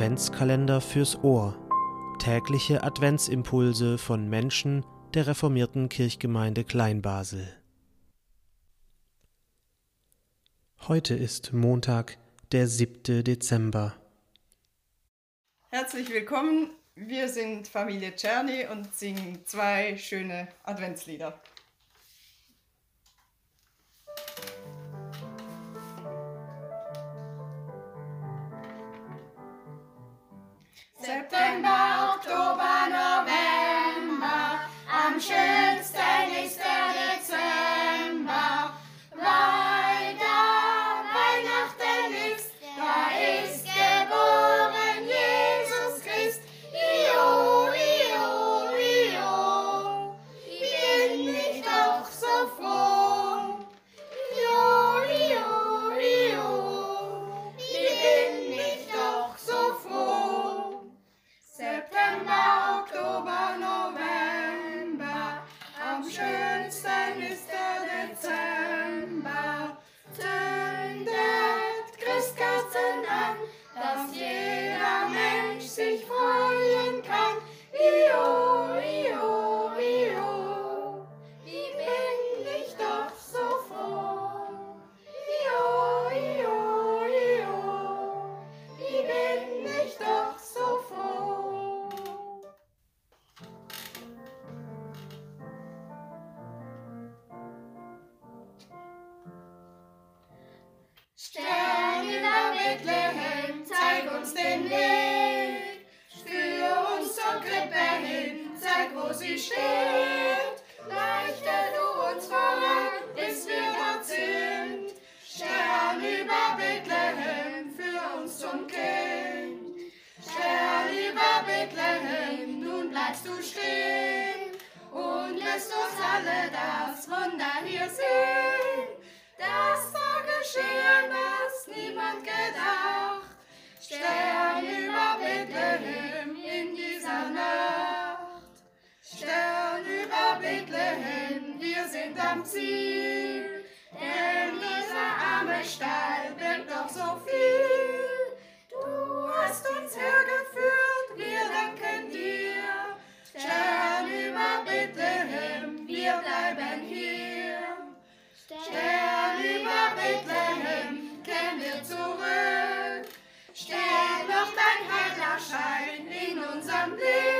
Adventskalender fürs Ohr. Tägliche Adventsimpulse von Menschen der reformierten Kirchgemeinde Kleinbasel. Heute ist Montag, der 7. Dezember. Herzlich willkommen. Wir sind Familie Czerny und singen zwei schöne Adventslieder. Stern über Bethlehem, zeig uns den Weg. Führ uns zur Krippe hin, zeig, wo sie steht. Leichte du uns voran, bis wir dort sind. Stern über Bethlehem, führ uns zum Kind. Stern über Bethlehem, nun bleibst du stehen und lässt uns alle das Wunder hier sehen. Sind am Ziel. Denn dieser arme Stall birgt doch so viel. Du hast uns hergeführt, wir danken dir. Stern über Bethlehem, wir bleiben hier. Stern über Bethlehem, kehren wir zurück. Steht noch dein heller Schein in unserem Blick.